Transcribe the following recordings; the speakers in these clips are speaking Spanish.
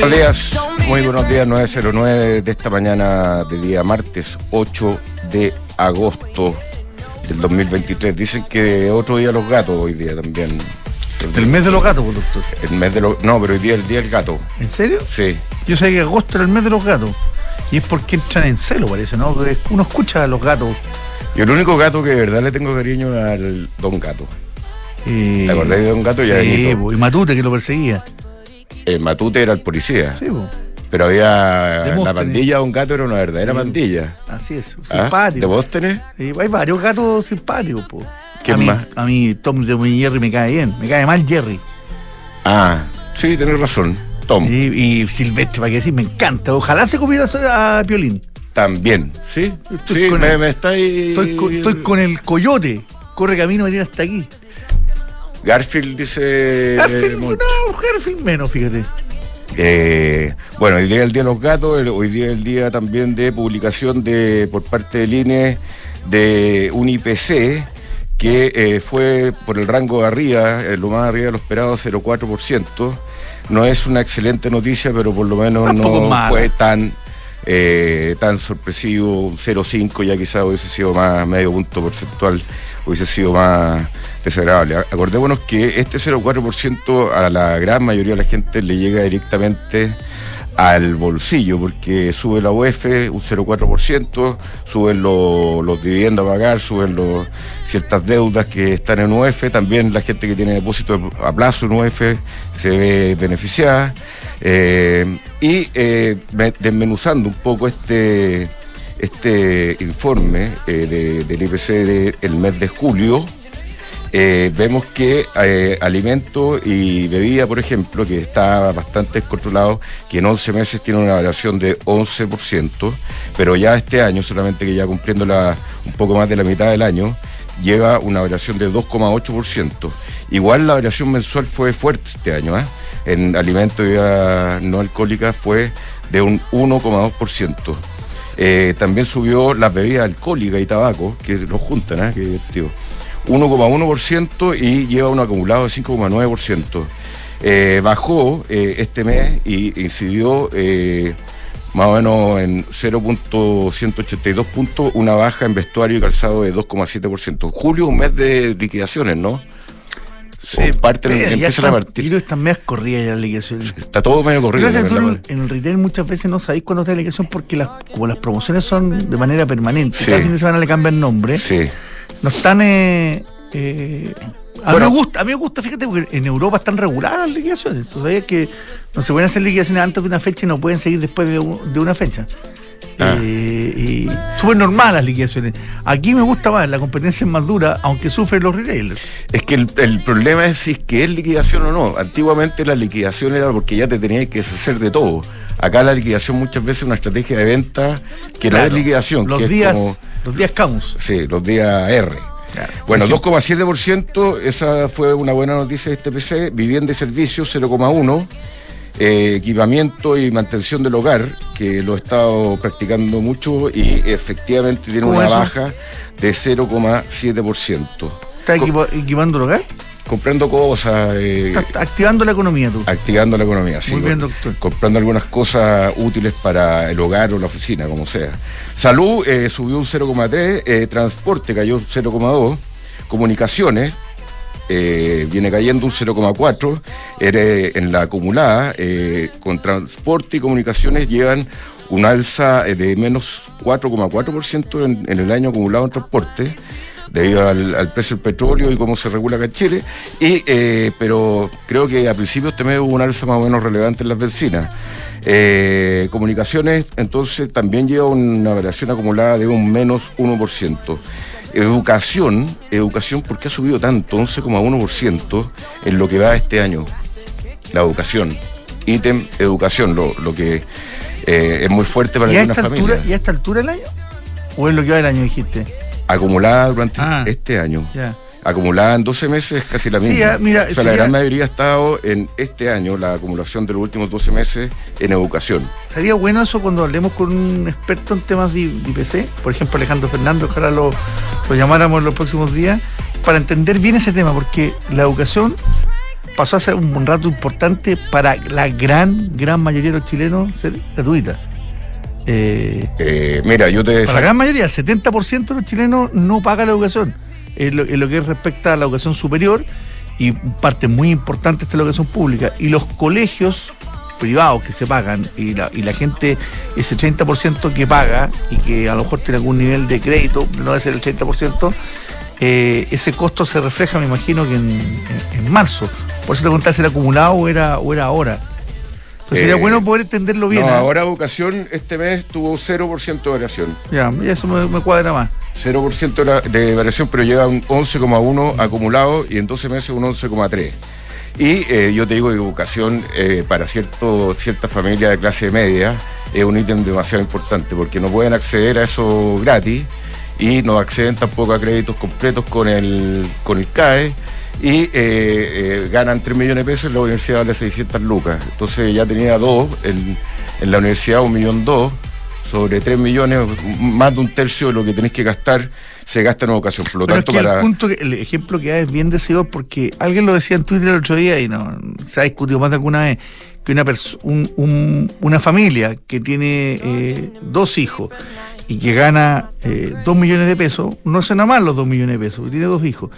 Buenos días, muy buenos días, 909 de esta mañana de día martes 8 de agosto del 2023. Dicen que otro día los gatos hoy día también. El mes de los gatos, pues, doctor. El mes de los. No, pero hoy día el día del gato. ¿En serio? Sí. Yo sé que agosto era el mes de los gatos. Y es porque entran en celo, parece, ¿no? Porque Uno escucha a los gatos. Yo el único gato que de verdad le tengo cariño es al Don Gato. Eh, ¿Te acordás de Don Gato? Ya Sí, po, y Matute que lo perseguía. El Matute era el policía. Sí, po. Pero había. La pandilla Don Gato era una verdadera pandilla. así es. ¿Ah? ¿De Simpático. vos tenés? Sí, hay varios gatos simpáticos, po. ¿Quién a mí, más? A mí Tom de mi Jerry me cae bien. Me cae mal Jerry. Ah, sí, tenés razón. Tom. Y, y Silvestre, para qué decir, me encanta. Ojalá se comiera a Piolín. También. Sí, Estoy sí, con me, el- me está ahí. Estoy, co- estoy con el coyote. Corre camino, me tiene hasta aquí. Garfield dice. Garfield, no, Garfield menos, fíjate. Eh, bueno, hoy día es el Día de los Gatos, el- hoy día es el día también de publicación de por parte del INE de un IPC que eh, fue por el rango de arriba, eh, lo más arriba de lo esperado, 0,4%. No es una excelente noticia, pero por lo menos no fue tan tan sorpresivo, un 0,5 ya quizás hubiese sido más, medio punto porcentual, hubiese sido más desagradable. Acordémonos que este 0,4% a la gran mayoría de la gente le llega directamente al bolsillo, porque sube la UEF un 0,4%, suben lo- los dividendos a pagar, suben ciertas deudas que están en UEF, también la gente que tiene depósito a plazo en UEF se ve beneficiada. Eh, y eh, me- desmenuzando un poco este, este informe eh, de- del IPC del mes de julio, eh, vemos que eh, alimento y bebida, por ejemplo, que está bastante descontrolado, que en 11 meses tiene una variación de 11%, pero ya este año, solamente que ya cumpliendo un poco más de la mitad del año, lleva una variación de 2,8%. Igual la variación mensual fue fuerte este año, en alimento y bebida no alcohólicas fue de un 1,2%. Eh, también subió las bebidas alcohólicas y tabaco, que lo juntan, ¿eh? Qué divertido. 1,1% y lleva un acumulado de 5,9%. Eh, bajó eh, este mes y incidió eh, más o menos en 0.182 puntos, una baja en vestuario y calzado de 2,7%. Julio, un mes de liquidaciones, ¿no? O parte ya empiezan a partir. Que están medias corridas ya las liquidaciones. Está todo medio corrido. Gracias, tú la en, el retail muchas veces no sabéis cuándo está la liquidación porque las, como las promociones son de manera permanente, Sí. cada fin de semana le cambian nombre, Sí. no están... Eh, eh, a, Bueno. mí me gusta, a mí me gusta, fíjate, porque en Europa están reguladas las liquidaciones. Tú sabías que no se pueden hacer liquidaciones antes de una fecha y no pueden seguir después de, de una fecha. Ah. Eh, y súper normal las liquidaciones. Aquí me gusta más, la competencia es más dura, aunque sufren los retailers. Es que el, el problema es si es que es liquidación o no. Antiguamente la liquidación era porque ya te tenías que deshacer de todo. Acá la liquidación muchas veces es una estrategia de venta que no Claro, es liquidación. Los que es días, como- los días Camus. sí, los días R. Claro. Bueno, Por 2,7%, esa fue una buena noticia de este PC. Vivienda y servicios, 0,1%. Eh, equipamiento y mantención del hogar, que lo he estado practicando mucho y efectivamente tiene ¿Cómo una eso? baja de 0,7%. ¿Estás equipando el hogar? comprando cosas, eh, activando la economía tú. activando la economía. sí, Muy bien, doctor. Comprando algunas cosas útiles para el hogar o la oficina, como sea. Salud eh, subió un 0,3, eh, transporte cayó un 0,2, comunicaciones eh, viene cayendo un 0,4, eh, en la acumulada eh, con transporte y comunicaciones llevan un alza eh, de menos 4,4% en, el año acumulado en transporte debido al, precio del petróleo y cómo se regula acá en Chile. Y, pero creo que a principios este mes hubo un alza más o menos relevante en las bencinas. Comunicaciones, entonces, también lleva una variación acumulada de un menos 1%. Educación, educación, ¿por qué ha subido tanto? 11,1% en lo que va este año. La educación. Ítem, educación, lo, lo que eh, es muy fuerte para ¿Y a, algunas esta altura, familias. ¿Y a esta altura del año? ¿O es lo que va del año, dijiste? Acumulada durante Ah. este año. Acumulada en 12 meses es casi la Sí, misma. ah, mira, o sea, sí, la ya- gran mayoría ha estado en este año, la acumulación de los últimos 12 meses en educación. Sería bueno eso cuando hablemos con un experto en temas de, de IPC, por ejemplo Alejandro Fernández, ojalá lo, lo llamáramos en los próximos días, para entender bien ese tema, porque la educación pasó a ser un rato importante para la gran, gran mayoría de los chilenos ser gratuita. Eh, eh, mira, yo te... Para la gran mayoría, el 70% de los chilenos no paga la educación. En lo, lo, que respecta a la educación superior y parte muy importante de la educación pública. Y los colegios privados que se pagan y la, y la gente, ese 30% que paga y que a lo mejor tiene algún nivel de crédito, no debe ser el 80%, eh, ese costo se refleja, me imagino, que en, marzo. Por eso te preguntaba si era acumulado o era, o era ahora. Pero sería eh, bueno poder entenderlo bien. No, ¿eh? ahora Educación este mes tuvo 0% de variación. Ya, eso me, cuadra más. 0% de variación, pero llega a un 11,1 acumulado y en 12 meses un 11,3. Y yo te digo educación para cierto, cierta familia de clase media es un ítem demasiado importante porque no pueden acceder a eso gratis y no acceden tampoco a créditos completos con el, con el CAE y eh, eh, ganan 3 millones de pesos la universidad vale 600 lucas. Entonces ya tenía dos, en, en la universidad un millón dos, sobre 3 millones, más de un tercio de lo que tenéis que gastar se gasta en educación. Por lo tanto, para... el, punto el ejemplo que da es bien decidor porque alguien lo decía en Twitter el otro día y no se ha discutido más de alguna vez que una, un, una familia que tiene eh, dos hijos y que gana eh, dos millones de pesos, no suena mal los dos millones de pesos, porque tiene dos hijos.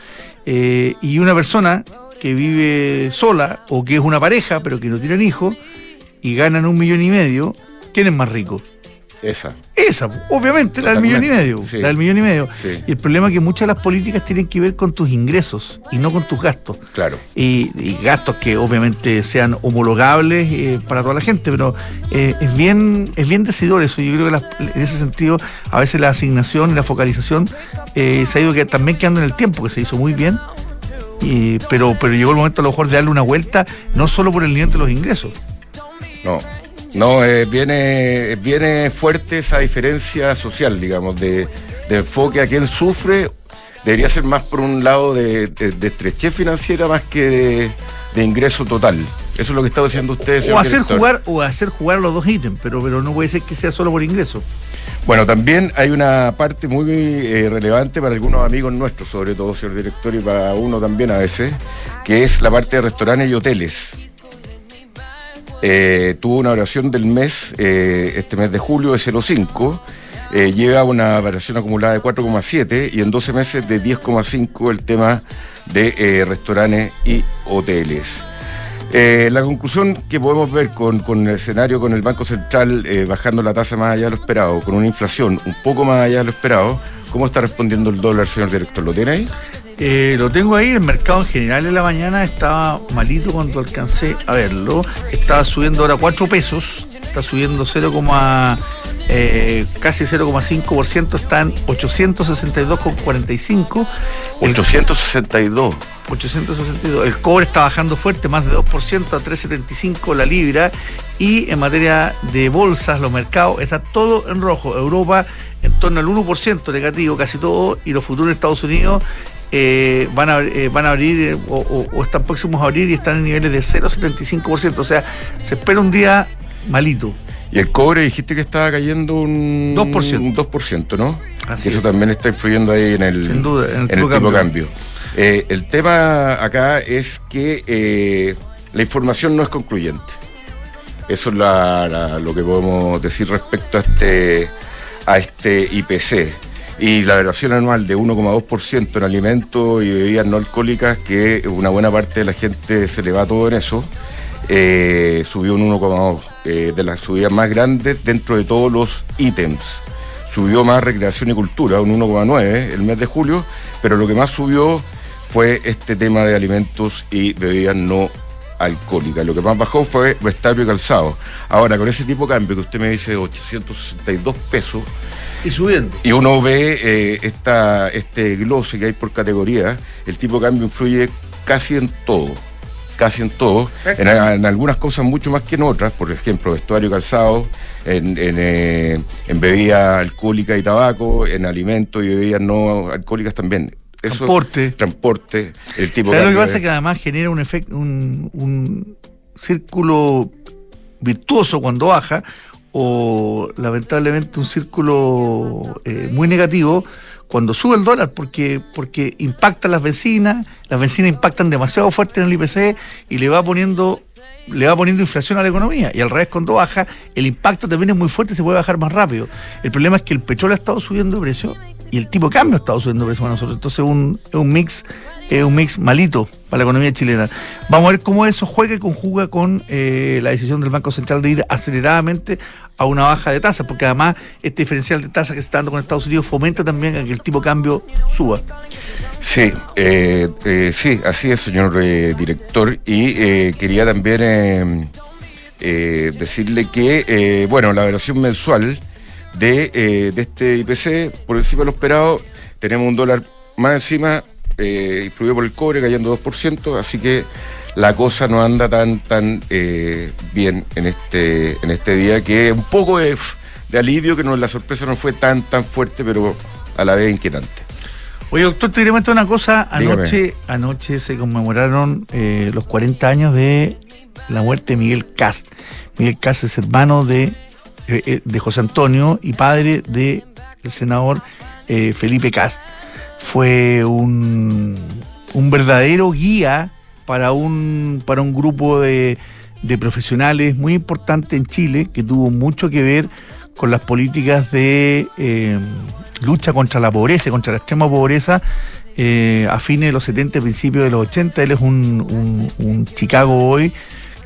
Eh, y una persona que vive sola o que es una pareja pero que no tienen hijos y ganan un millón y medio, ¿quién es más rico? Esa. Esa, obviamente, la del millón y medio. La del millón y medio. Y el problema es que muchas de las políticas tienen que ver con tus ingresos y no con tus gastos. Claro. Y, gastos que obviamente sean homologables eh, para toda la gente, pero eh, es bien es bien decidor eso. Yo creo que en ese sentido, a veces la asignación y la focalización eh, se ha ido que, también quedando en el tiempo, que se hizo muy bien. pero, pero llegó el momento a lo mejor de darle una vuelta, no solo por el nivel de los ingresos. No, no, eh, viene, viene fuerte esa diferencia social, digamos, de, enfoque a quien sufre. Debería ser más por un lado de, estrechez financiera más que de, ingreso total. Eso es lo que está diciendo usted. O hacer jugar, o hacer jugar los dos ítems, pero, pero no puede ser que sea solo por ingreso. Bueno, también hay una parte muy eh, relevante para algunos amigos nuestros, sobre todo, señor director, y para uno también a veces, que es la parte de restaurantes y hoteles. Eh, tuvo una variación del mes, eh, este mes de julio, de 0,5. Eh, llega una variación acumulada de 4,7 y en 12 meses de 10,5 el tema de restaurantes y hoteles. la conclusión que podemos ver con, con, el escenario, con el Banco Central bajando la tasa más allá de lo esperado, con una inflación un poco más allá de lo esperado, ¿cómo está respondiendo el dólar, señor director? ¿Lo tiene ahí? Eh, lo tengo ahí, el mercado en general en la mañana estaba malito cuando alcancé a verlo. Estaba subiendo ahora 4 pesos, está subiendo 0, eh, casi 0,5%, están 862,45. 862. 862. El cobre está bajando fuerte, más de 2% a 3,75 la libra. Y en materia de bolsas, los mercados, está todo en rojo. Europa en torno al 1% negativo, casi todo. Y los futuros de Estados Unidos eh, van, a, eh, van a abrir eh, o, están próximos a abrir y están en niveles de 0,75%. O sea, se espera un día malito. Y el cobre dijiste que estaba cayendo un 2%, un 2% ¿no? Así eso también está influyendo ahí en el, Sin duda, en el, tipo, cambio. cambio. el tema acá es que la información no es concluyente. Eso es lo que podemos decir respecto a este, a este IPC y la variación anual de 1,2% en alimentos y bebidas no alcohólicas, que una buena parte de la gente se le va todo en eso, eh, subió un 1,2%, eh, de las subidas más grandes dentro de todos los ítems. Subió más recreación y cultura, un 1,9% el mes de julio, pero lo que más subió fue este tema de alimentos y bebidas no alcohólicas. Lo que más bajó fue vestuario y calzado. Ahora, con ese tipo de cambio que usted me dice 862 pesos, y subiendo. Y uno ve eh, esta, este glose que hay por categoría, el tipo de cambio influye casi en todo. Casi en todo, en, algunas cosas mucho más que en otras, por ejemplo, vestuario calzado, en, en, eh, en bebida alcohólica y tabaco, en alimentos y bebidas no alcohólicas también. Transporte. Transporte, el tipo ¿Sabes lo que pasa? Es que además genera un efecto, un, un círculo virtuoso cuando baja, o lamentablemente un círculo eh, muy negativo cuando sube el dólar, porque, porque impactan las vecinas, las vecinas impactan demasiado fuerte en el IPC y le va poniendo le va poniendo inflación a la economía y al revés cuando baja el impacto también es muy fuerte y se puede bajar más rápido. El problema es que el petróleo ha estado subiendo de precio y el tipo de cambio ha estado subiendo precio para nosotros. Entonces un, es un mix es un mix malito para la economía chilena. Vamos a ver cómo eso juega y conjuga con eh, la decisión del Banco Central de ir aceleradamente a una baja de tasas, porque además este diferencial de tasas que se está dando con Estados Unidos fomenta también a que el tipo de cambio suba. Sí, eh, eh, sí, así es, señor director. Y quería también decirle que, bueno, la versión mensual de, de este IPC, por encima de lo esperado, tenemos un dólar más encima eh, influido por el cobre cayendo 2%, así que la cosa no anda tan tan eh, bien en este en este día que un poco de, alivio que no la sorpresa no fue tan tan fuerte pero a la vez inquietante Oye, doctor, te quería una cosa. Anoche, anoche se conmemoraron eh, los 40 años de la muerte de Miguel Cast. Miguel Cast es hermano de, de José Antonio y padre del senador Felipe Cast fue un, verdadero guía para un, para un grupo de, profesionales muy importante en Chile que tuvo mucho que ver con las políticas de eh, lucha contra la pobreza, contra la extrema pobreza eh, a fines de los 70, principios de los 80. Él es un, Chicago hoy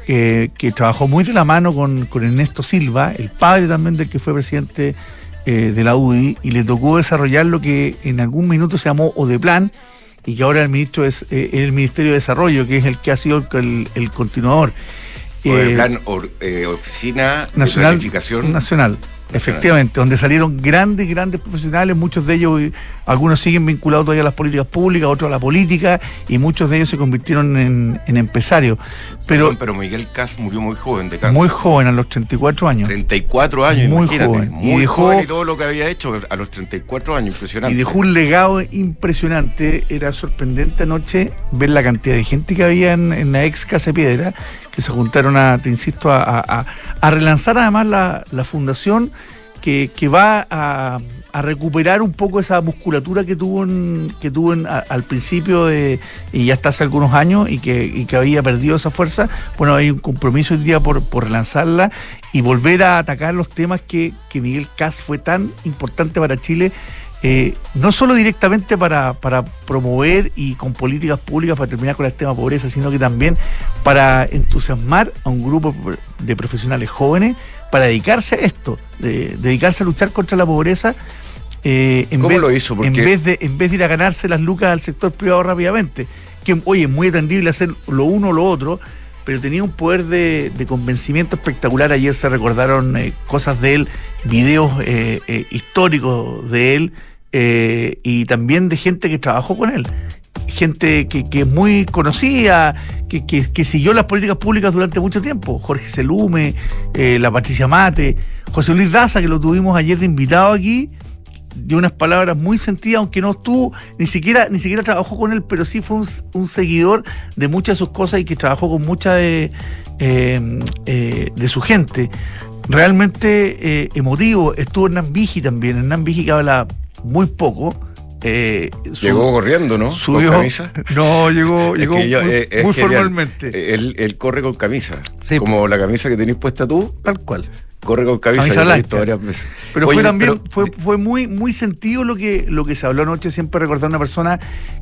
que trabajó muy de la mano con, con Ernesto Silva, el padre también del que fue presidente eh, de la UDI y le tocó desarrollar lo que en algún minuto se llamó ODEPLAN y que ahora el ministro es eh, el Ministerio de Desarrollo, que es el que ha sido el, continuador. ODEPLAN, eh, Oficina Nacional, de Planificación Nacional. Efectivamente, donde salieron grandes, grandes profesionales, muchos de ellos, algunos siguen vinculados todavía a las políticas públicas, otros a la política, y muchos de ellos se convirtieron en, empresarios. Pero, pero Miguel Cas murió muy joven de cáncer. Muy joven, a los 34 años. 34 años, muy joven. Muy y dejó, joven y todo lo que había hecho a los 34 años, impresionante. Y dejó un legado impresionante, era sorprendente anoche ver la cantidad de gente que había en, en la ex Casa Piedra, se juntaron a, te insisto, a, relanzar además la, fundación que, va a, recuperar un poco esa musculatura que tuvo que tuvo al principio de, y ya hasta hace algunos años y que, había perdido esa fuerza. Bueno, hay un compromiso hoy día por, por relanzarla y volver a atacar los temas que, que Miguel Cas fue tan importante para Chile eh, no solo directamente para, promover y con políticas públicas para terminar con el tema de pobreza, sino que también para entusiasmar a un grupo de profesionales jóvenes para dedicarse a esto, dedicarse a luchar contra la pobreza. Eh, en ¿Cómo lo hizo? En vez, de, en vez de ir a ganarse las lucas al sector privado rápidamente, que oye, es muy atendible hacer lo uno o lo otro, pero tenía un poder de, convencimiento espectacular. Ayer se recordaron eh, cosas de él, videos históricos de él, eh, y también de gente que trabajó con él. Gente que, es muy conocida, que, siguió las políticas públicas durante mucho tiempo. Jorge Selume, eh, la Patricia Mate, José Luis Daza, que lo tuvimos ayer de invitado aquí, dio unas palabras muy sentidas, aunque no estuvo, ni siquiera, ni siquiera trabajó con él, pero sí fue un, seguidor de muchas de sus cosas y que trabajó con mucha de, eh, de su gente. Realmente emotivo. Estuvo Hernán Vigi también. Hernán Vigi que habla muy poco. Eh, llegó corriendo, ¿no? ¿Con camisa? No, llegó, llegó muy, eh, formalmente. Él, corre con camisa. como la camisa que tenéis puesta tú. Tal cual. Corre con camisa, varias veces. Pero fue también, fue, fue muy, muy sentido lo que, lo que se habló anoche, siempre recordar a una persona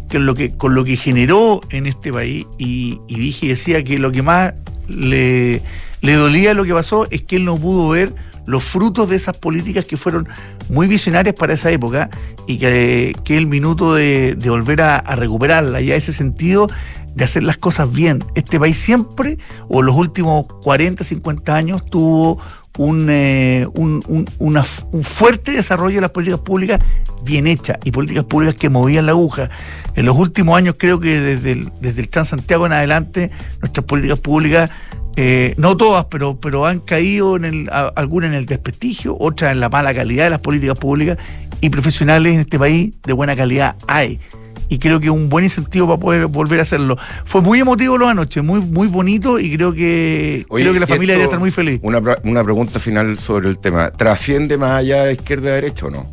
que lo que, con lo que generó en este país, y, y dije, decía que lo que más le, le dolía lo que pasó es que él no pudo ver los frutos de esas políticas que fueron muy visionarias para esa época y que, que el minuto de, volver a, recuperarla, ya ese sentido de hacer las cosas bien. Este país siempre, o los últimos 40, 50 años, tuvo un, eh, un, un, fuerte desarrollo de las políticas públicas bien hechas y políticas públicas que movían la aguja. En los últimos años creo que desde el, desde el Transantiago en adelante nuestras políticas públicas eh, no todas, pero, pero han caído en el, algunas en el desprestigio, otras en la mala calidad de las políticas públicas y profesionales en este país de buena calidad hay. Y creo que es un buen incentivo para poder volver a hacerlo. Fue muy emotivo la noche, muy, muy bonito y creo que, creo que la familia debería estar muy feliz. Una, una pregunta final sobre el tema. ¿Trasciende más allá de izquierda a derecha o no?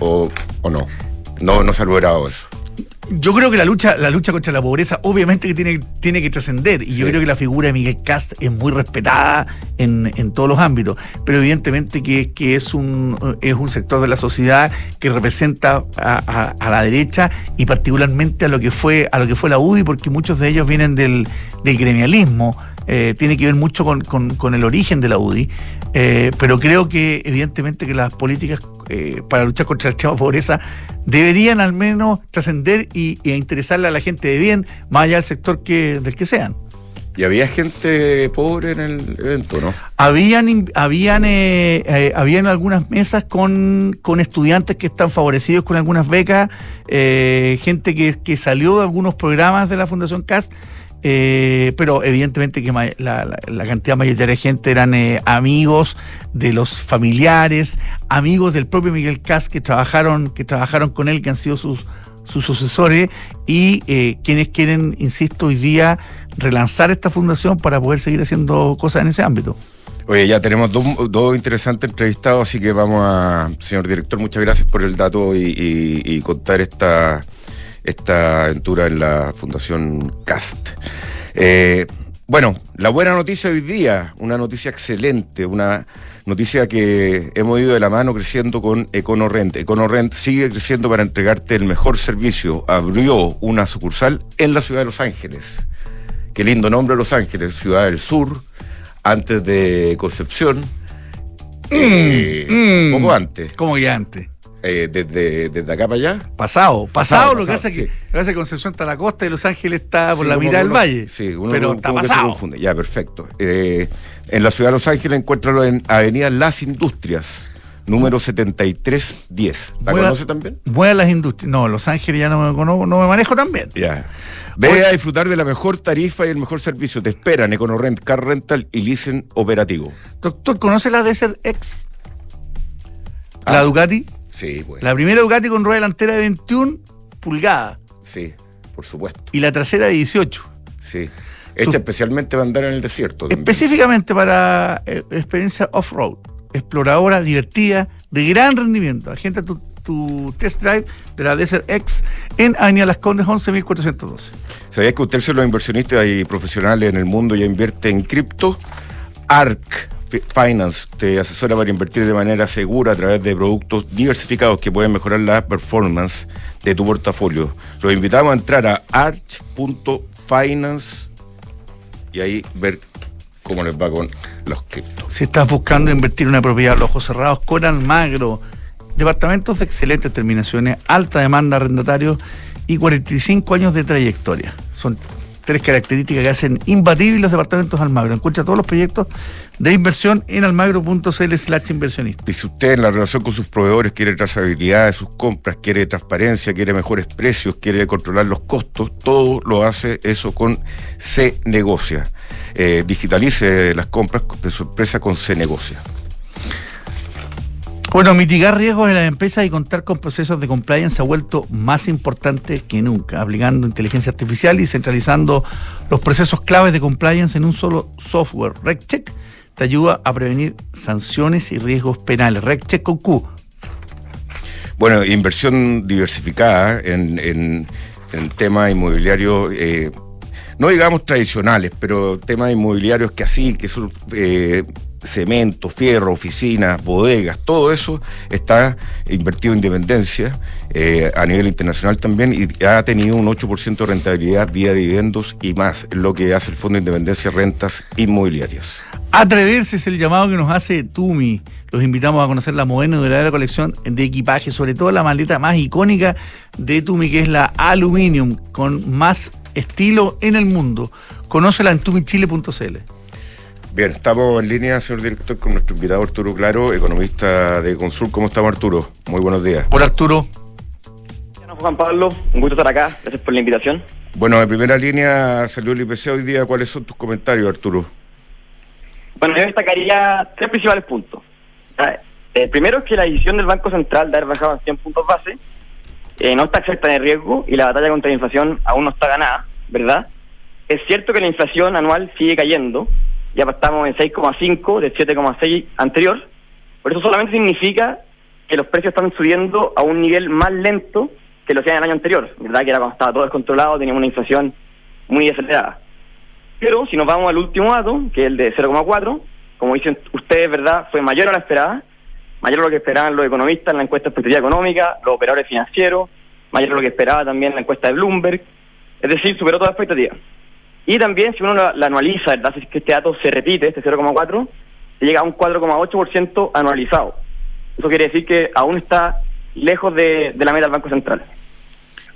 ¿O, o no? No, no se ha logrado eso. Yo creo que la lucha, la lucha contra la pobreza, obviamente que tiene, tiene que trascender. Y yo creo que la figura de Miguel Cast es muy respetada en, en todos los ámbitos. Pero evidentemente que, que, es un es un sector de la sociedad que representa a, a, la derecha y particularmente a lo que fue, a lo que fue la UDI, porque muchos de ellos vienen del, del gremialismo. Eh, tiene que ver mucho con, con, con, el origen de la UDI, eh, pero creo que evidentemente que las políticas eh, para luchar contra el tema pobreza deberían al menos trascender y, y, interesarle a la gente de bien, más allá del sector que, del que sean. ¿Y había gente pobre en el evento, no? Habían, habían, eh, eh, habían algunas mesas con, con, estudiantes que están favorecidos con algunas becas, eh, gente que, que, salió de algunos programas de la Fundación CAS, eh, pero evidentemente que la, cantidad mayoritaria de gente eran eh, amigos de los familiares, amigos del propio Miguel Cas que trabajaron, que trabajaron con él, que han sido sus, sus sucesores, y eh, quienes quieren, insisto, hoy día relanzar esta fundación para poder seguir haciendo cosas en ese ámbito. Oye, ya tenemos dos, interesantes entrevistados, así que vamos a, señor director, muchas gracias por el dato y contar esta esta aventura en la Fundación CAST. Eh, bueno, la buena noticia hoy día, una noticia excelente, una noticia que hemos ido de la mano creciendo con EconoRent. EconoRent sigue creciendo para entregarte el mejor servicio. Abrió una sucursal en la ciudad de Los Ángeles. Qué lindo nombre Los Ángeles, ciudad del sur, antes de Concepción. Mm, eh, mm, poco antes. ¿Cómo que antes? Eh, desde, desde, acá para allá. Pasado, pasado, pasado lo que hace sí. que hace Concepción está a la costa y Los Ángeles está por sí, la mitad del valle. Sí, uno, pero está pasado. Ya, perfecto. Eh, en la ciudad de Los Ángeles encuentra en Avenida Las Industrias, número 7310. ¿La conoce también? Mueva las Industrias. No, Los Ángeles ya no me, no, no me manejo tan bien. Ya. Ve a disfrutar de la mejor tarifa y el mejor servicio. Te esperan EconoRent, Car Rental y Leasing Operativo. Doctor, ¿conoce la Desert X? ¿La ah. Ducati? Sí, pues. La primera Ducati con rueda delantera de 21 pulgadas. Sí, por supuesto. Y la trasera de 18. Sí. Hecha especialmente para andar en el desierto. También. Específicamente para eh, experiencia off-road. Exploradora, divertida, de gran rendimiento. Agenda tu, tu, test drive de la Desert X en Avenida Las Condes 11.412. ¿Sabías que un tercio de los inversionistas y profesionales en el mundo ya invierte en cripto? ARC Finance te asesora para invertir de manera segura a través de productos diversificados que pueden mejorar la performance de tu portafolio. Los invitamos a entrar a arch.finance y ahí ver cómo les va con los criptos. Si estás buscando invertir en una propiedad a los ojos cerrados con Almagro, departamentos de excelentes terminaciones, alta demanda de arrendatarios y 45 años de trayectoria. Son tres características que hacen imbatibles los departamentos Almagro. Encuentra todos los proyectos de inversión en almagro.cl slash inversionista. Y si usted en la relación con sus proveedores quiere trazabilidad de sus compras, quiere transparencia, quiere mejores precios, quiere controlar los costos, todo lo hace eso con C Negocia. Eh, digitalice las compras de su empresa con C Negocia. Bueno, mitigar riesgos en las empresas y contar con procesos de compliance se ha vuelto más importante que nunca, aplicando inteligencia artificial y centralizando los procesos claves de compliance en un solo software. RecCheck te ayuda a prevenir sanciones y riesgos penales. RecCheck con Q. Bueno, inversión diversificada en, en, en temas inmobiliarios. Eh, no digamos tradicionales, pero temas inmobiliarios que así, que son eh, cemento, fierro, oficinas, bodegas, todo eso está invertido en independencia eh, a nivel internacional también y ha tenido un 8% de rentabilidad vía dividendos y más, lo que hace el Fondo de Independencia Rentas Inmobiliarias. Atreverse es el llamado que nos hace Tumi. Los invitamos a conocer la moderna y duradera colección de equipaje, sobre todo la maleta más icónica de Tumi, que es la Aluminium, con más estilo en el mundo. Conócela en tumichile.cl. Bien, estamos en línea, señor director, con nuestro invitado Arturo Claro, economista de Consul. ¿Cómo estamos, Arturo? Muy buenos días. Hola, Arturo. Juan Pablo, un gusto estar acá. Gracias por la invitación. Bueno, en primera línea salió el IPC hoy día. ¿Cuáles son tus comentarios, Arturo? Bueno, yo destacaría tres principales puntos. El primero es que la decisión del Banco Central de haber bajado en 100 puntos base eh, no está exenta de riesgo y la batalla contra la inflación aún no está ganada, ¿verdad? Es cierto que la inflación anual sigue cayendo, ya estamos en 6,5 de 7,6 anterior, por eso solamente significa que los precios están subiendo a un nivel más lento que lo hacían el año anterior, ¿verdad? Que era cuando estaba todo descontrolado, teníamos una inflación muy acelerada. Pero si nos vamos al último dato, que es el de 0,4, como dicen ustedes, ¿verdad? Fue mayor a la esperada, mayor a lo que esperaban los economistas en la encuesta de expectativa económica, los operadores financieros, mayor a lo que esperaba también la encuesta de Bloomberg, es decir, superó toda expectativa. Y también, si uno la, analiza, ¿verdad? Si es que este dato se repite, este 0,4, se llega a un 4,8% anualizado. Eso quiere decir que aún está lejos de, la meta del Banco Central.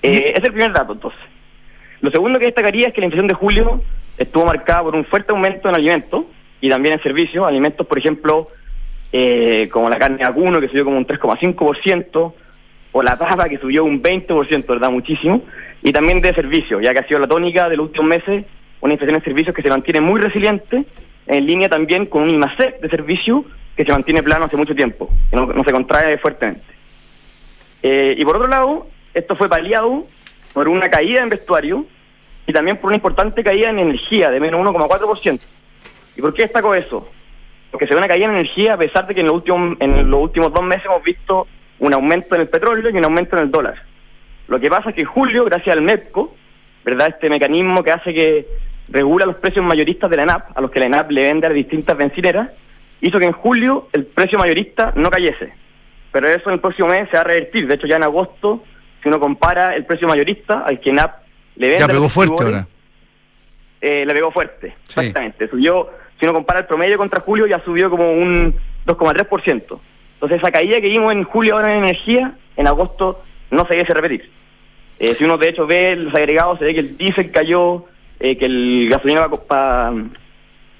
Eh, es el primer dato, entonces. Lo segundo que destacaría es que la inflación de julio estuvo marcada por un fuerte aumento en alimentos y también en servicios. Alimentos, por ejemplo, eh, como la carne de vacuno, que subió como un 3,5%, o la papa, que subió un 20%, ¿verdad? Muchísimo. Y también de servicios, ya que ha sido la tónica de los últimos meses, una inflación en servicios que se mantiene muy resiliente, en línea también con un IMASEC de servicio que se mantiene plano hace mucho tiempo, que no, se contrae fuertemente. Eh, y por otro lado, esto fue paliado por una caída en vestuario y también por una importante caída en energía de menos 1,4%. ¿Y por qué destaco eso? Porque se ve una caída en energía a pesar de que en los últimos, en los últimos dos meses hemos visto un aumento en el petróleo y un aumento en el dólar. Lo que pasa es que en julio, gracias al MEPCO, ¿verdad? Este mecanismo que hace que regula los precios mayoristas de la ENAP, a los que la ENAP le vende a distintas bencineras, hizo que en julio el precio mayorista no cayese. Pero eso en el próximo mes se va a revertir. De hecho, ya en agosto, si uno compara el precio mayorista al que ENAP le vende... Ya pegó fuerte ahora. Eh, le pegó fuerte, exactamente. Subió, si uno compara el promedio contra julio, ya subió como un 2,3%. Entonces esa caída que vimos en julio ahora en energía, en agosto no se debe repetir. Eh, si uno de hecho ve los agregados, se ve que el diésel cayó, eh, que el gasolina para,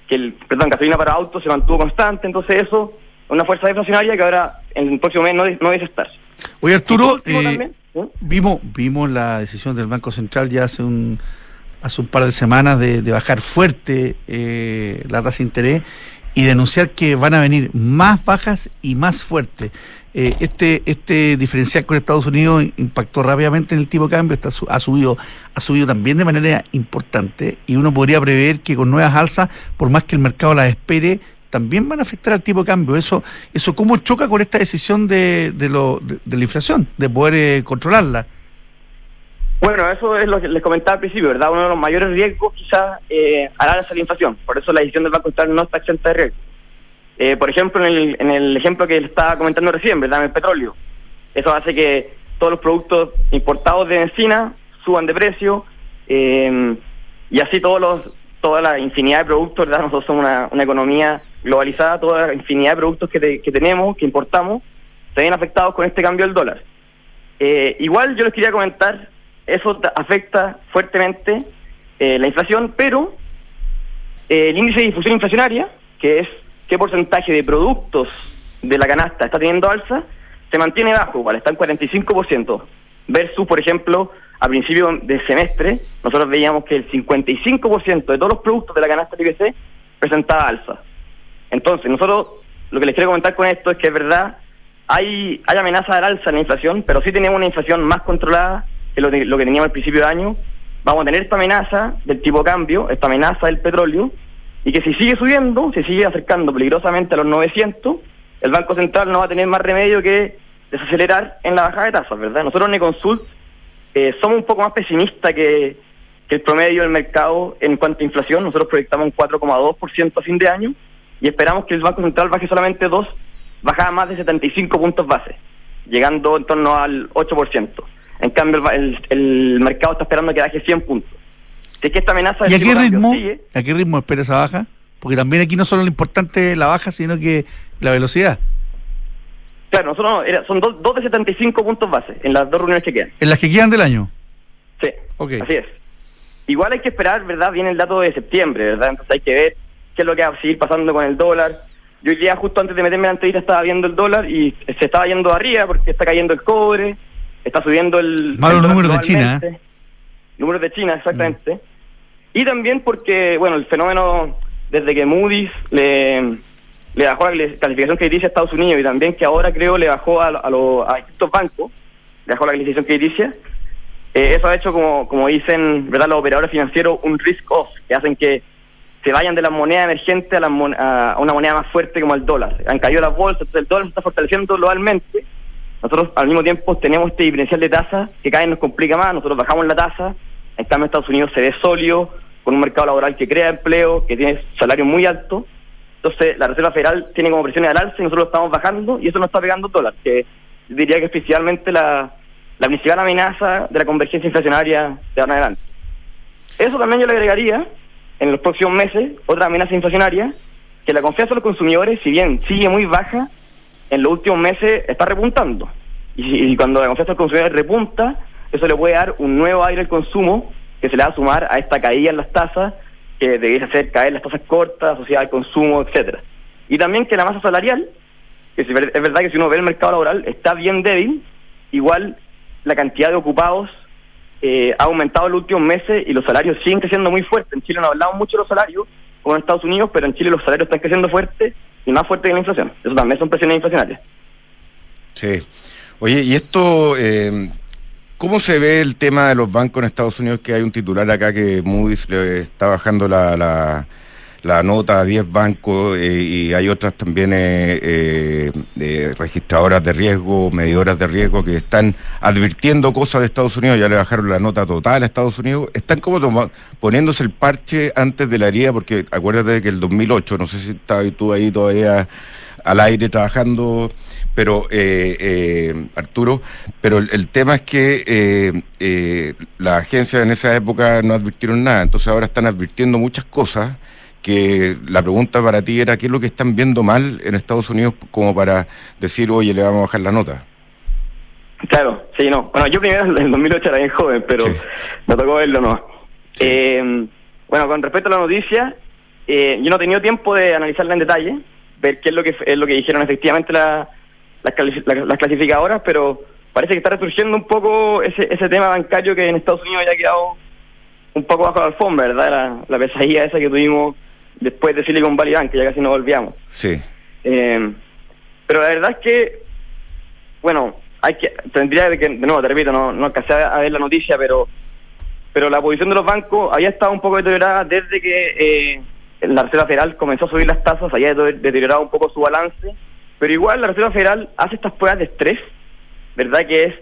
que el perdón gasolina para autos se mantuvo constante, entonces eso es una fuerza deflacionaria que ahora en el próximo mes no, no debe estar. Oye Arturo, eh, vimos vimos la decisión del Banco Central ya hace un hace un par de semanas de, bajar fuerte la tasa de interés y denunciar que van a venir más bajas y más fuertes. Eh, este, este diferencial con Estados Unidos impactó rápidamente en el tipo de cambio, está, ha, subido, ha subido también de manera importante y uno podría prever que con nuevas alzas, por más que el mercado las espere, también van a afectar al tipo de cambio. Eso, eso ¿cómo choca con esta decisión de, de, lo, de, la inflación, de poder eh, controlarla? Bueno, eso es lo que les comentaba al principio, ¿verdad? Uno de los mayores riesgos quizás eh, la la inflación. Por eso la decisión del Banco Central no está exenta de riesgo. Eh, por ejemplo, en el, en el ejemplo que estaba comentando recién, ¿verdad? En el petróleo. Eso hace que todos los productos importados de encina suban de precio eh, y así todos los toda la infinidad de productos, ¿verdad? Nosotros somos una, una economía globalizada, toda la infinidad de productos que, que tenemos, que importamos, se ven afectados con este cambio del dólar. Eh, igual yo les quería comentar eso afecta fuertemente eh, la inflación, pero eh, el índice de difusión inflacionaria, que es qué porcentaje de productos de la canasta está teniendo alza, se mantiene bajo, igual está en 45%, versus, por ejemplo, a principio de semestre, nosotros veíamos que el 55% de todos los productos de la canasta del presentaba alza. Entonces, nosotros lo que les quiero comentar con esto es que es verdad, hay, hay amenaza de alza en la inflación, pero sí tenemos una inflación más controlada lo, que teníamos al principio de año, vamos a tener esta amenaza del tipo cambio, esta amenaza del petróleo, y que si sigue subiendo, si sigue acercando peligrosamente a los 900, el Banco Central no va a tener más remedio que desacelerar en la bajada de tasas, ¿verdad? Nosotros en Econsult eh, somos un poco más pesimistas que, el promedio del mercado en cuanto a inflación. Nosotros proyectamos un 4,2% a fin de año y esperamos que el Banco Central baje solamente dos, bajada más de 75 puntos base, llegando en torno al 8%. En cambio, el, mercado está esperando que baje 100 puntos. Que esta amenaza ¿Y a qué, ritmo, a qué ritmo espera esa baja? Porque también aquí no solo lo importante es la baja, sino que la velocidad. Claro, nosotros son dos, dos, de 75 puntos base en las dos reuniones que quedan. ¿En las que quedan del año? Sí, así es. Igual hay que esperar, ¿verdad? Viene el dato de septiembre, ¿verdad? Entonces hay que ver qué es lo que va a seguir pasando con el dólar. Yo hoy día, justo antes de meterme en la entrevista, estaba viendo el dólar y se estaba yendo arriba porque está cayendo el cobre, está subiendo el... Malos números de China. ¿eh? Números de China, exactamente. Y también porque, bueno, el fenómeno, desde que Moody's le, le bajó la calificación crediticia a Estados Unidos y también que ahora creo le bajó a, a, los, a estos bancos, le bajó la calificación crediticia, eh, eso ha hecho, como, como dicen ¿verdad? los operadores financieros, un risk off, que hacen que se vayan de la moneda emergente a, la, a una moneda más fuerte como el dólar. Han caído las bolsas, entonces el dólar se está fortaleciendo globalmente nosotros al mismo tiempo tenemos este diferencial de tasa que cada vez nos complica más, nosotros bajamos la tasa, en cambio Estados Unidos se ve sólido, con un mercado laboral que crea empleo, que tiene salario muy alto, entonces la Reserva Federal tiene como presiones al alza y nosotros lo estamos bajando y eso nos está pegando el dólar, que diría que es principalmente la, la principal amenaza de la convergencia inflacionaria de ahora en adelante. Eso también yo le agregaría en los próximos meses otra amenaza inflacionaria, que la confianza de los consumidores, si bien sigue muy baja, en los últimos meses está repuntando. Y, cuando la confianza de los consumidores repunta, eso le puede dar un nuevo aire al consumo que se le va a sumar a esta caída en las tasas, que debería hacer caer las tasas cortas asociadas al consumo, etcétera. Y también que la masa salarial, que es verdad que si uno ve el mercado laboral, está bien débil, igual la cantidad de ocupados eh, ha aumentado en los últimos meses y los salarios siguen creciendo muy fuerte. En Chile no hablamos mucho de los salarios, como en Estados Unidos, pero en Chile los salarios están creciendo fuerte y más fuerte que la inflación. Eso también son presiones inflacionarias. Sí. Oye, y esto, eh, ¿cómo se ve el tema de los bancos en Estados Unidos? Que hay un titular acá que Moody's le está bajando la, la la nota a 10 bancos eh, y hay otras también eh, eh, registradoras de riesgo, medidoras de riesgo que están advirtiendo cosas de Estados Unidos, ya le bajaron la nota total a Estados Unidos, están como poniéndose el parche antes de la herida, porque acuérdate que el 2008, no sé si estabas tú ahí todavía al aire trabajando, pero Arturo, pero el, tema es que eh, las agencias en esa época no advirtieron nada, entonces ahora están advirtiendo muchas cosas que la pregunta para ti era qué es lo que están viendo mal en Estados Unidos como para decir, oye, le vamos a bajar la nota. Claro, sí, no. Bueno, yo primero en el 2008 era bien joven, pero me tocó verlo, ¿no? Eh, bueno, con respecto a la noticia, eh, yo no he tenido tiempo de analizarla en detalle, ver qué es lo que es lo que dijeron efectivamente la, las clasificadoras, pero parece que está resurgiendo un poco ese, ese tema bancario que en Estados Unidos ya ha quedado un poco bajo la alfombra, ¿verdad? La, la pesadilla esa que tuvimos después de Silicon Valley Bank, que ya casi no volvíamos. Sí. Eh, pero la verdad es que, bueno, hay que tendría que, de nuevo, te repito, no, no alcancé a ver la noticia, pero pero la posición de los bancos había estado un poco deteriorada desde que eh, la Reserva Federal comenzó a subir las tasas, había deteriorado un poco su balance, pero igual la Reserva Federal hace estas pruebas de estrés, ¿verdad? Que es,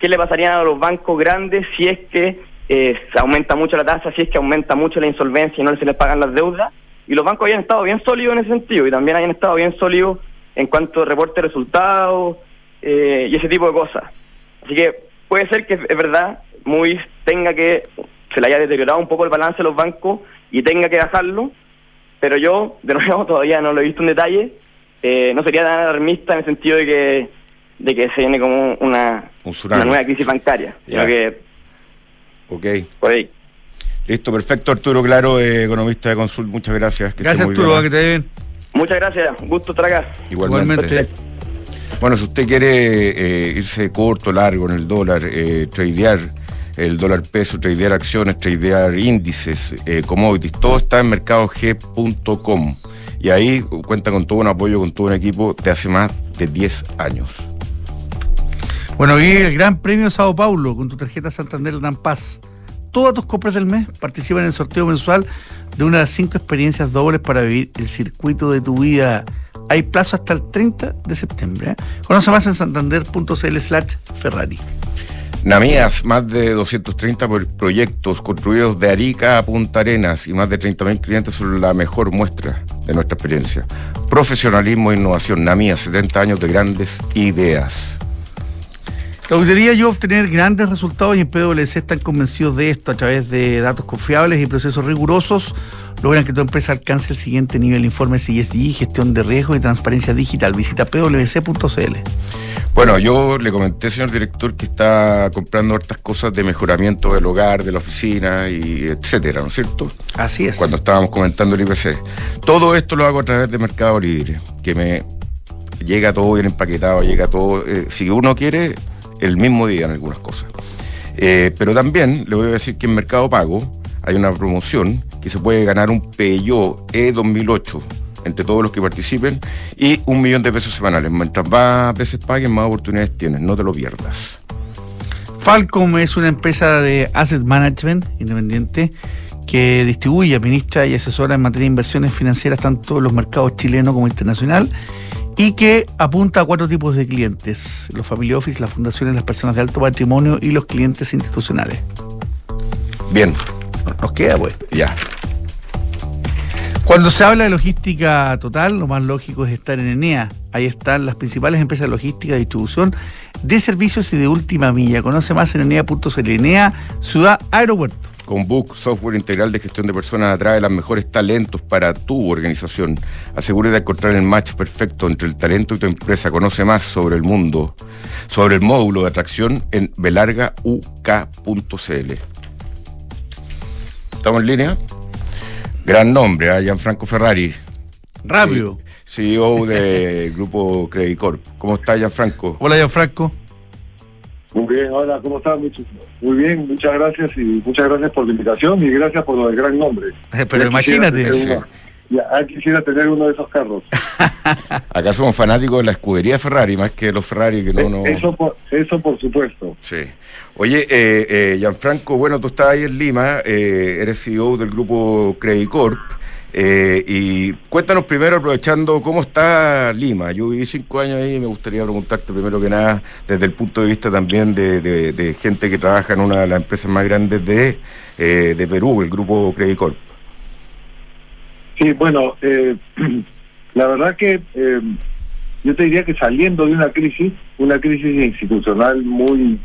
¿qué le pasaría a los bancos grandes si es que eh, se aumenta mucho la tasa, si es que aumenta mucho la insolvencia y no se les pagan las deudas? y los bancos habían estado bien sólidos en ese sentido y también habían estado bien sólidos en cuanto a reporte de resultados eh, y ese tipo de cosas. Así que puede ser que es verdad, muy tenga que, se le haya deteriorado un poco el balance de los bancos y tenga que bajarlo, pero yo, de nuevo, todavía no lo he visto en detalle, eh, no sería tan alarmista en el sentido de que de que se viene como una, una nueva crisis bancaria. que, ok. Por ahí. Listo, perfecto, Arturo Claro, economista de Consul, muchas gracias. gracias, Arturo, que te bien. Muchas gracias, gusto estar acá. Igualmente. Bueno, si usted quiere eh, irse corto, largo en el dólar, eh, tradear el dólar peso, tradear acciones, tradear índices, eh, commodities, todo está en mercadog.com. Y ahí cuenta con todo un apoyo, con todo un equipo de hace más de 10 años. Bueno, y el Gran Premio Sao Paulo con tu tarjeta Santander Dan Paz todas tus compras del mes participan en el sorteo mensual de una de las cinco experiencias dobles para vivir el circuito de tu vida. Hay plazo hasta el 30 de septiembre. ¿eh? Conoce más en santander.cl slash Ferrari. Namías, más de 230 proyectos construidos de Arica a Punta Arenas y más de 30.000 clientes son la mejor muestra de nuestra experiencia. Profesionalismo e innovación. Namías, 70 años de grandes ideas. Auditoría yo obtener grandes resultados y en PwC están convencidos de esto a través de datos confiables y procesos rigurosos. Logran que tu empresa alcance el siguiente nivel de informes CSD, gestión de riesgo y transparencia digital. Visita pwc.cl. Bueno, yo le comenté, señor director, que está comprando hartas cosas de mejoramiento del hogar, de la oficina y etcétera, ¿no es cierto? Así es. Cuando estábamos comentando el IPC. Todo esto lo hago a través de Mercado Libre, que me llega todo bien empaquetado, llega todo. Eh, si uno quiere el mismo día en algunas cosas. Eh, pero también le voy a decir que en Mercado Pago hay una promoción que se puede ganar un Peugeot E2008 entre todos los que participen y un millón de pesos semanales. Mientras más veces paguen, más oportunidades tienes. No te lo pierdas. Falcom es una empresa de asset management independiente que distribuye, administra y asesora en materia de inversiones financieras tanto los mercados chilenos como internacional y que apunta a cuatro tipos de clientes, los family office, las fundaciones, las personas de alto patrimonio y los clientes institucionales. Bien. Nos queda pues. Ya. Cuando se habla de logística total, lo más lógico es estar en Enea. Ahí están las principales empresas de logística, distribución de servicios y de última milla. Conoce más en enea.cl. Enea, ciudad, aeropuerto. Con Book, software integral de gestión de personas, atrae los mejores talentos para tu organización. Asegúrate de encontrar el match perfecto entre el talento y tu empresa. Conoce más sobre el mundo, sobre el módulo de atracción en belargauk.cl. ¿Estamos en línea? Gran nombre, ¿eh? Gianfranco Ferrari. Rápido. CEO del grupo Credit Corp. ¿Cómo está Gianfranco? Hola Gianfranco. Muy bien, hola, ¿cómo estás? Muy bien, muchas gracias y muchas gracias por la invitación y gracias por lo del gran nombre. Pero imagínate. Ya, quisiera tener uno de esos carros. Acá somos fanáticos de la escudería Ferrari, más que los Ferrari que no... Eh, no... Eso, por, eso por supuesto. Sí. Oye, eh, eh, Gianfranco, bueno, tú estás ahí en Lima, eh, eres CEO del grupo Credit Corp. Eh, y cuéntanos primero, aprovechando cómo está Lima. Yo viví cinco años ahí y me gustaría preguntarte primero que nada, desde el punto de vista también de, gente que trabaja en una de las empresas más grandes de, eh, de Perú, el grupo Credit Corp. Sí, bueno, eh, la verdad que eh, yo te diría que saliendo de una crisis, una crisis institucional muy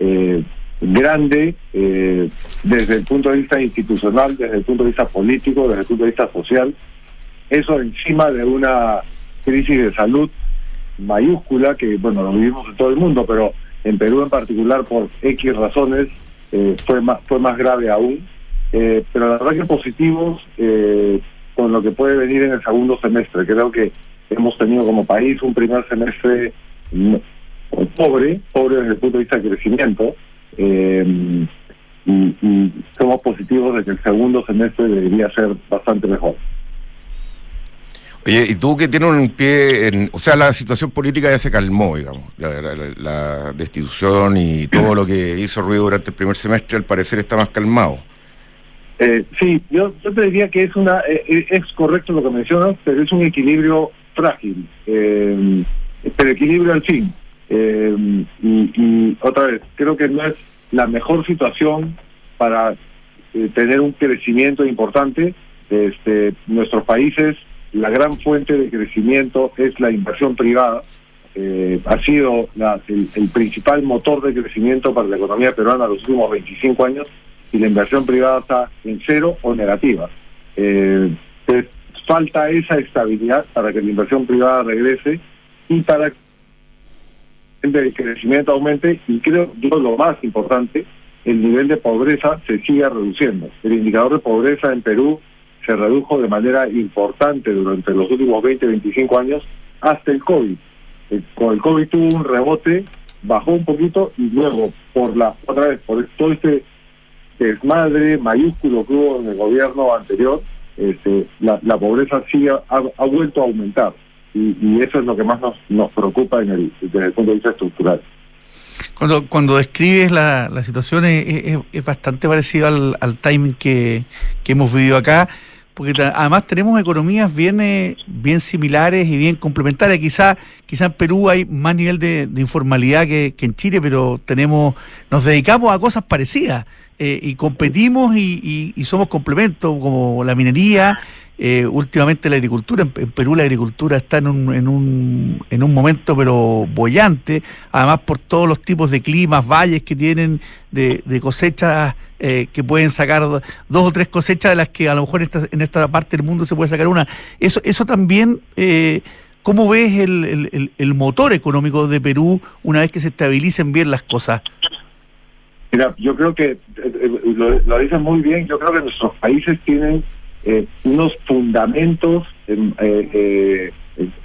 eh, grande eh, desde el punto de vista institucional, desde el punto de vista político, desde el punto de vista social, eso encima de una crisis de salud mayúscula que, bueno, lo vivimos en todo el mundo, pero en Perú en particular por X razones eh, fue más fue más grave aún. Eh, pero la verdad que positivos eh, con lo que puede venir en el segundo semestre. Creo que hemos tenido como país un primer semestre pobre, pobre desde el punto de vista de crecimiento, eh, y, y, somos positivos de que el segundo semestre debería ser bastante mejor. Oye, y tú que tienes un pie en. O sea, la situación política ya se calmó, digamos. La, la, la destitución y todo lo que hizo ruido durante el primer semestre, al parecer está más calmado. Eh, sí, yo, yo te diría que es una eh, es correcto lo que mencionas, pero es un equilibrio frágil, eh, pero equilibrio al fin. Eh, y, otra vez, creo que no es la mejor situación para eh, tener un crecimiento importante. Este, nuestros países, la gran fuente de crecimiento es la inversión privada. Eh, ha sido el, principal motor de crecimiento para la economía peruana los últimos 25 años y la inversión privada está en cero o negativa. Falta esa estabilidad para que la inversión privada regrese y para el crecimiento aumente y creo yo lo más importante, el nivel de pobreza se siga reduciendo. El indicador de pobreza en Perú se redujo de manera importante durante los últimos 20, 25 años hasta el COVID. El, con el COVID tuvo un rebote, bajó un poquito y luego por la otra vez por todo este desmadre mayúsculo que hubo en el gobierno anterior, este, la, la pobreza sí ha, vuelto a aumentar. Y, y, eso es lo que más nos, nos preocupa en el, desde el punto de vista estructural. Cuando, cuando describes la, la situación es, es, bastante parecido al, al timing que, que hemos vivido acá, porque además tenemos economías bien, eh, bien similares y bien complementarias. Quizá, quizá en Perú hay más nivel de, de informalidad que, que, en Chile, pero tenemos, nos dedicamos a cosas parecidas eh, y competimos y, y, y, somos complementos, como la minería, eh, últimamente la agricultura. En, en, Perú la agricultura está en un, en, un, en un momento pero bollante, además por todos los tipos de climas, valles que tienen, de, de cosechas eh, que pueden sacar dos o tres cosechas de las que a lo mejor en esta, en esta parte del mundo se puede sacar una. Eso, eso también... Eh, ¿Cómo ves el, el, el, motor económico de Perú una vez que se estabilicen bien las cosas? Mira, yo creo que eh, lo, lo dices muy bien. Yo creo que nuestros países tienen eh, unos fundamentos eh,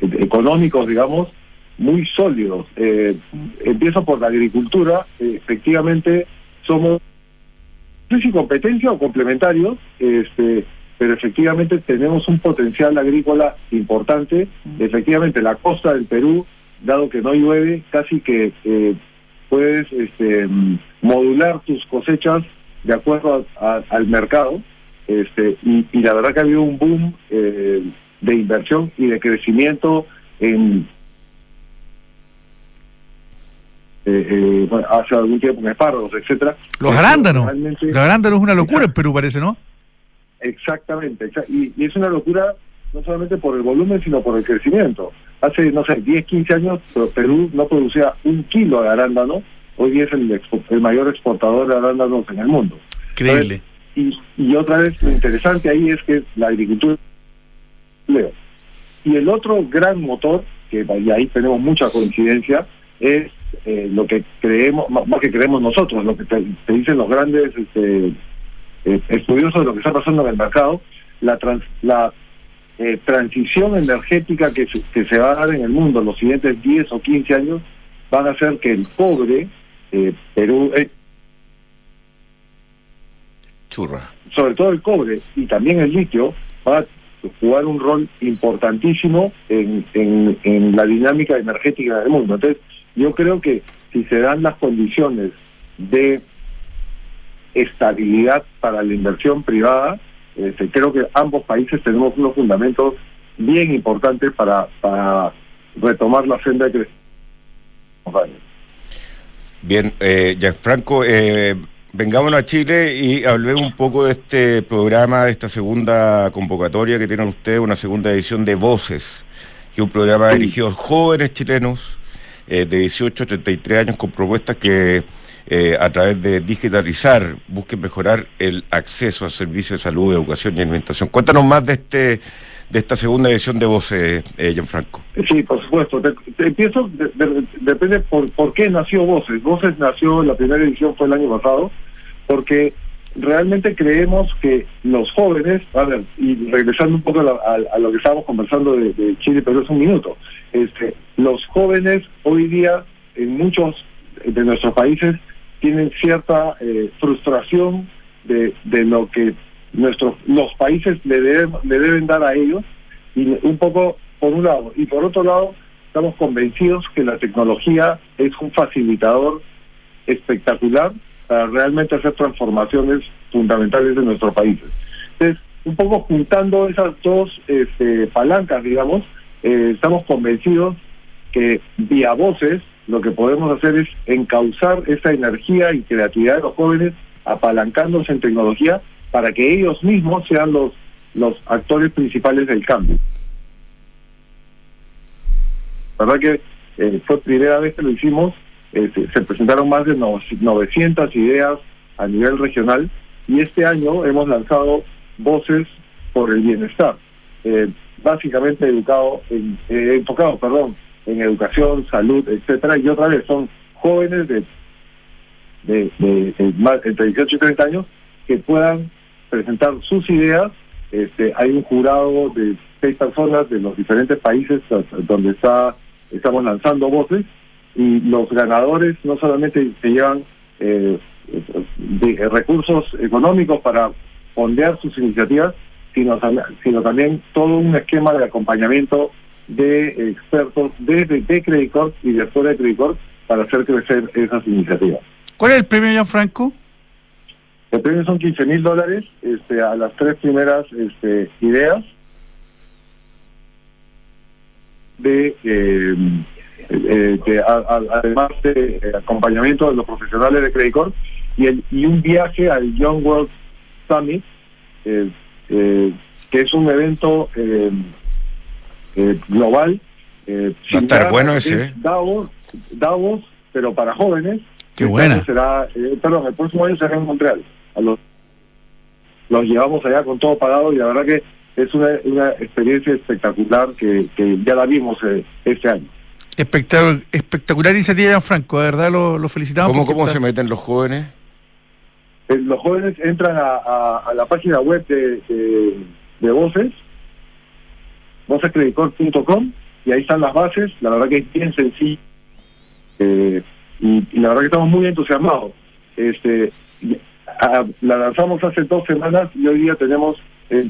económicos, digamos, muy sólidos. empiezo por la agricultura. efectivamente, somos no sé si competencia o complementarios, este, pero efectivamente tenemos un potencial agrícola importante. Efectivamente, la costa del Perú, dado que no llueve, casi que eh, puedes este, modular tus cosechas de acuerdo a, a, al mercado. Este, y, y, la verdad que ha habido un boom eh, de inversión y de crecimiento en eh, eh, hace algún tiempo en espárragos, etcétera. Los arándanos. Los arándanos es una locura en Perú, parece, ¿no? Exactamente. y, es una locura no solamente por el volumen, sino por el crecimiento. Hace, no sé, 10, 15 años Perú no producía un kilo de arándano, hoy es el, el mayor exportador de arándanos en el mundo. Increíble. Y, y otra vez, lo interesante ahí es que la agricultura... Y el otro gran motor, que ahí tenemos mucha coincidencia, es eh, lo que creemos, más que creemos nosotros, lo que te, dicen los grandes este, eh, estudiosos de lo que está pasando en el mercado, la, la eh, transición energética que se, va a dar en el mundo en los siguientes 10 o 15 años van a hacer que el cobre, Perú, churra, sobre todo el cobre y también el litio, va a jugar un rol importantísimo en, en, en la dinámica energética del mundo. Entonces, yo creo que si se dan las condiciones de estabilidad para la inversión privada, este, creo que ambos países tenemos unos fundamentos bien importantes para, para retomar la senda de crecimiento. Bien, eh, Gianfranco, eh, vengámonos a Chile y hablemos un poco de este programa, de esta segunda convocatoria que tienen ustedes, una segunda edición de Voces, que es un programa dirigido a jóvenes chilenos eh, de 18 a 33 años con propuestas que eh, a través de digitalizar busquen mejorar el acceso a servicios de salud, educación y alimentación. Cuéntanos más de este de esta segunda edición de Voces, eh, Gianfranco. Sí, por supuesto. Te, empiezo, depende por, por qué nació Voces. Voces nació, la primera edición fue el año pasado, porque realmente creemos que los jóvenes, a ver, y regresando un poco a, lo que estábamos conversando de, Chile, pero es un minuto, este, los jóvenes hoy día en muchos de nuestros países tienen cierta eh, frustración de, de lo que nuestros los países le deben, le deben dar a ellos y un poco por un lado y por otro lado estamos convencidos que la tecnología es un facilitador espectacular para realmente hacer transformaciones fundamentales de nuestros países. Entonces, un poco juntando esas dos este, palancas, digamos, eh, estamos convencidos que vía voces lo que podemos hacer es encauzar esa energía y creatividad de los jóvenes apalancándose en tecnología para que ellos mismos sean los, los actores principales del cambio. La verdad que eh, fue primera vez que lo hicimos este, se presentaron más de 900 ideas a nivel regional y este año hemos lanzado Voces por el Bienestar, eh, básicamente educado en, eh, enfocado perdón, en educación, salud, etcétera Y otra vez son jóvenes de, de, entre 18 y 30 años que puedan presentar sus ideas. Este, hay un jurado de seis personas de los diferentes países donde está estamos lanzando voces y los ganadores no solamente se llevan eh, de, recursos económicos para fondear sus iniciativas, sino, sino también todo un esquema de acompañamiento de expertos desde de Credit y de fuera de Credit para hacer crecer esas iniciativas. ¿Cuál es el premio, Franco? El premio son 15 mil dólares este, a las tres primeras este, ideas de eh, eh, además de eh, acompañamiento de los profesionales de Credit y, el, y un viaje al Young World Summit, eh, que es un evento global. Va a estar bueno ese. Davos, Davos, pero para jóvenes. Qué buena. Será, perdón, el próximo año será en Montreal. A los, los llevamos allá con todo pagado y la verdad que es una, una experiencia espectacular que, que ya la vimos este año. Espectacular, espectacular iniciativa, Franco, de verdad lo, lo felicitamos. ¿Cómo, cómo se meten los jóvenes? Eh, los jóvenes entran a, a, la página web de, de, Voces, vocescredicor.com, y ahí están las bases. La verdad que es bien sencillo. Eh, y, la verdad que estamos muy entusiasmados. Este, la lanzamos hace dos semanas y hoy día tenemos eh,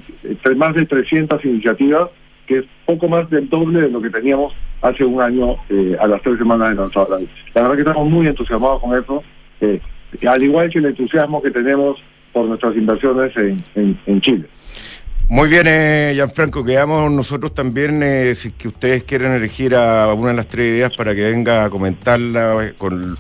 más de 300 iniciativas que es poco más del doble de lo que teníamos hace un año eh, a las tres semanas de lanzada. La verdad que estamos muy entusiasmados con eso, eh, al igual que el entusiasmo que tenemos por nuestras inversiones en, en, Chile. Muy bien, eh, Gianfranco, quedamos nosotros también, eh, si que ustedes quieren elegir a una de las tres ideas para que venga a comentarla eh, con,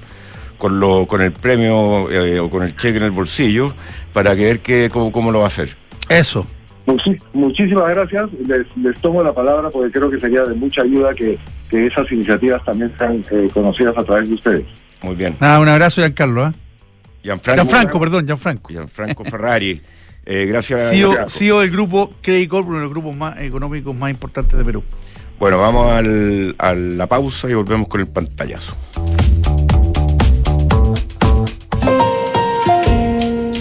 con, lo, con el premio eh, o con el cheque en el bolsillo, para que ver que, cómo, cómo lo va a hacer. Eso. Muchi- muchísimas gracias. Les, les tomo la palabra porque creo que sería de mucha ayuda que, que esas iniciativas también sean eh, conocidas a través de ustedes. Muy bien. Nada, un abrazo, Giancarlo. ¿eh? Gianfranco, Gianfranco, perdón, Gianfranco. Gianfranco Ferrari. Eh, gracias. CEO. CEO del grupo Credit Corp, uno de los grupos más económicos más importantes de Perú. Bueno, vamos al- a la pausa y volvemos con el pantallazo.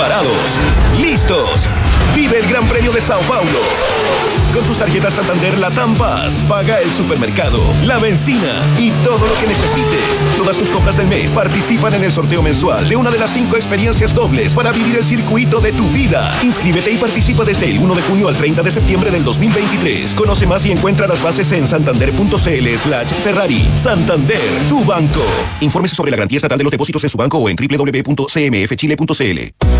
Preparados, listos. Vive el Gran Premio de Sao Paulo. Con tus tarjetas Santander Latam Paz, paga el supermercado, la benzina y todo lo que necesites. Todas tus compras del mes participan en el sorteo mensual de una de las cinco experiencias dobles para vivir el circuito de tu vida. Inscríbete y participa desde el 1 de junio al 30 de septiembre del 2023. Conoce más y encuentra las bases en santander.cl slash Ferrari. Santander, tu banco. Infórmese sobre la garantía estatal de los depósitos en su banco o en www.cmfchile.cl.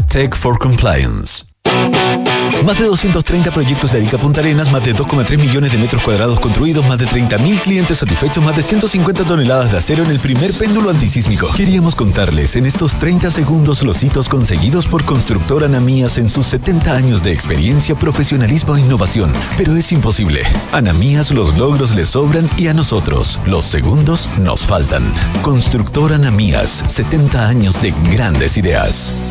Tech for Compliance. Más de 230 proyectos de Arica Punta Arenas, más de 2,3 millones de metros cuadrados construidos, más de 30.000 clientes satisfechos, más de 150 toneladas de acero en el primer péndulo antisísmico. Queríamos contarles en estos 30 segundos los hitos conseguidos por Constructora Anamías en sus 70 años de experiencia, profesionalismo e innovación. Pero es imposible. Anamías los logros les sobran y a nosotros los segundos nos faltan. Constructora Anamías, 70 años de grandes ideas.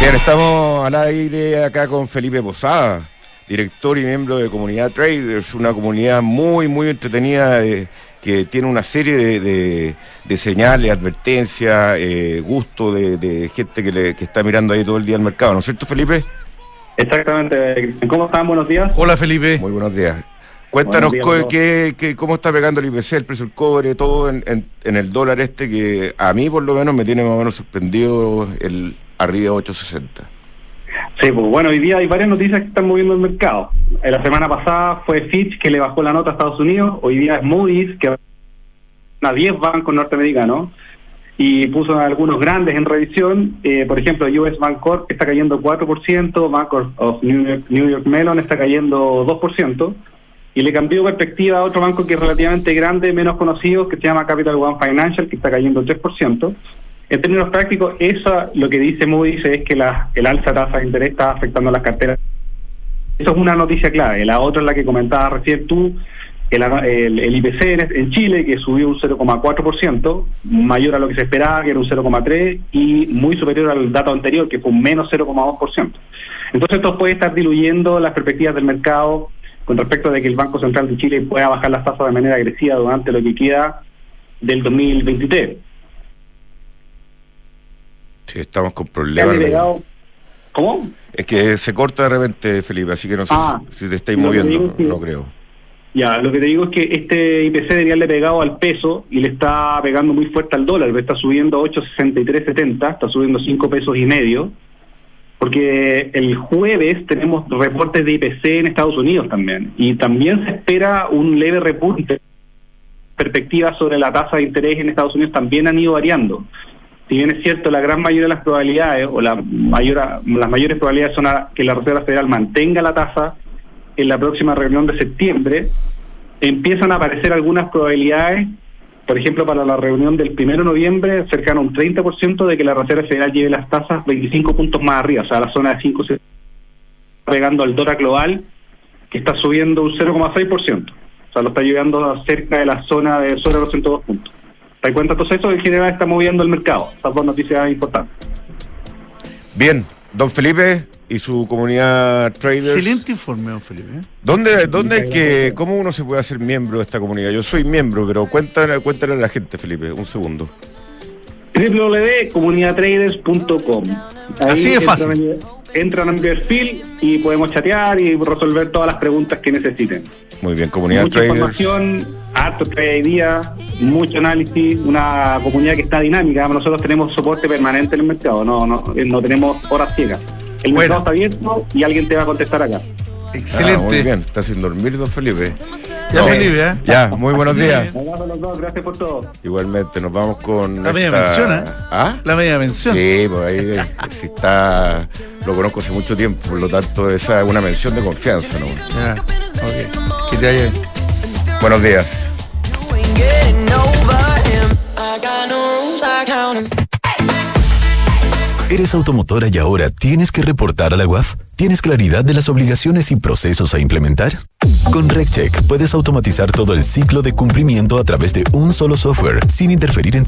Bien, estamos al aire acá con Felipe Posada, director y miembro de Comunidad Traders, una comunidad muy, muy entretenida eh, que tiene una serie de, señales, advertencias, eh, gusto de, gente que, le, que está mirando ahí todo el día el mercado, ¿no es cierto, Felipe? Exactamente. ¿Cómo están? Buenos días. Hola, Felipe. Muy buenos días. Cuéntanos cómo está pegando el IPC, el precio del cobre, todo en, en, el dólar este que a mí por lo menos me tiene más o menos sorprendido el arriba 860. Sí, pues bueno, hoy día hay varias noticias que están moviendo el mercado. La semana pasada fue Fitch que le bajó la nota a Estados Unidos, hoy día es Moody's que a 10 bancos norteamericanos y puso a algunos grandes en revisión. Eh, por ejemplo, US Bank Corp está cayendo 4%, Bank of New York, New York Mellon está cayendo 2%, y le cambió perspectiva a otro banco que es relativamente grande, menos conocido, que se llama Capital One Financial, que está cayendo 3%. En términos prácticos, eso lo que dice Moody's es que la, el alza tasa de interés está afectando a las carteras. Eso es una noticia clave. La otra es la que comentaba recién tú, el, el, IPC en, Chile, que subió un 0,4%, mayor a lo que se esperaba, que era un 0,3%, y muy superior al dato anterior, que fue un menos 0,2%. Entonces esto puede estar diluyendo las perspectivas del mercado con respecto de que el Banco Central de Chile pueda bajar las tasas de manera agresiva durante lo que queda del 2023. Sí, estamos con problemas. ¿Cómo? Es que se corta de repente, Felipe, así que no sé ah, si te estáis moviendo, no creo. Ya, lo que te digo es que este IPC debería haberle pegado al peso y le está pegando muy fuerte al dólar, está subiendo 8.6370, está subiendo 5 pesos y medio, porque el jueves tenemos reportes de IPC en Estados Unidos también, y también se espera un leve repunte. Perspectivas sobre la tasa de interés en Estados Unidos también han ido variando si bien es cierto, la gran mayoría de las probabilidades, o la mayor, las mayores probabilidades son que la Reserva Federal mantenga la tasa en la próxima reunión de septiembre, empiezan a aparecer algunas probabilidades, por ejemplo, para la reunión del 1 de noviembre, cercano a un 30% de que la Reserva Federal lleve las tasas 25 puntos más arriba, o sea, la zona de 5 se está pegando al dólar global, que está subiendo un 0,6%, o sea, lo está llevando cerca de la zona de sobre los 102 puntos. ¿Te cuenta? Entonces eso en general está moviendo el mercado. Esas dos noticias importantes. Bien, don Felipe y su comunidad traders. Excelente informe, don Felipe. ¿eh? ¿Dónde, dónde es que, cómo uno se puede hacer miembro de esta comunidad? Yo soy miembro, pero cuéntale, cuéntale a la gente, Felipe, un segundo www.comunidadtraders.com. Así de fácil. Entran, a mi perfil y podemos chatear y resolver todas las preguntas que necesiten. Muy bien, comunidad Mucha información, harto día, mucho análisis, una comunidad que está dinámica. Nosotros tenemos soporte permanente en el mercado, no, no, no tenemos horas ciegas. El mercado está abierto y alguien te va a contestar acá. Excelente. Ah, muy bien, está sin dormir, don Felipe. Ya, Felipe, ¿eh? Ya, muy buenos días. Gracias por todo. Igualmente, nos vamos con. La media mención, ¿eh? ¿Ah? La media mención. Sí, pues ahí si está. Lo conozco hace mucho tiempo, por lo tanto, esa es una mención de confianza, ¿no? Ya, ok. Que te haya. Buenos días. ¿Eres automotora y ahora tienes que reportar a la UAF? ¿Tienes claridad de las obligaciones y procesos a implementar? Con RecCheck puedes automatizar todo el ciclo de cumplimiento a través de un solo software sin interferir en tus